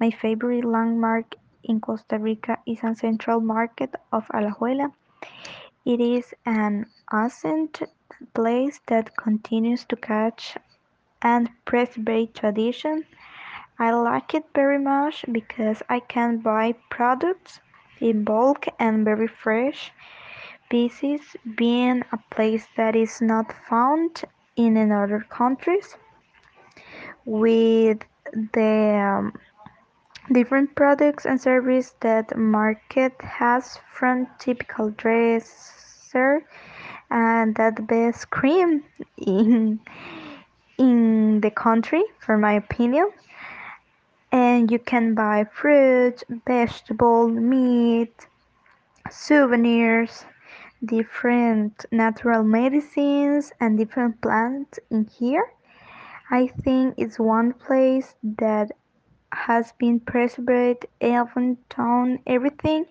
My favorite landmark in Costa Rica is a Central Market of Alajuela. It is an ancient place that continues to catch and preserve tradition. I like it very much because I can buy products in bulk and very fresh pieces, being a place that is not found in other countries with the um, different products and services that market has from typical dresser and that best cream in in the country for my opinion. And you can buy fruit vegetable meat souvenirs different natural medicines and different plants in here. I think it's one place that has been preserved even everything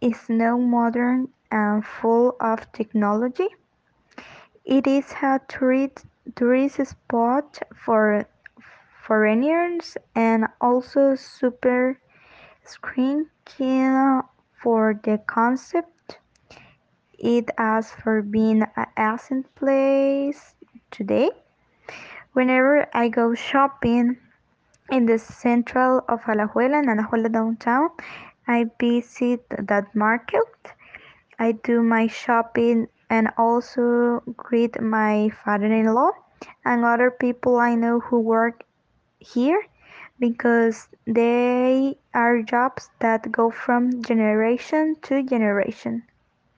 is now modern and full of technology. It is a tourist, spot for foreigners and also super screen keen for the concept. It asks for being an ancient place today. Whenever I go shopping, in the central of Alajuela, in Alajuela downtown, I visit that market. I do my shopping and also greet my father-in-law and other people I know who work here because they are jobs that go from generation to generation.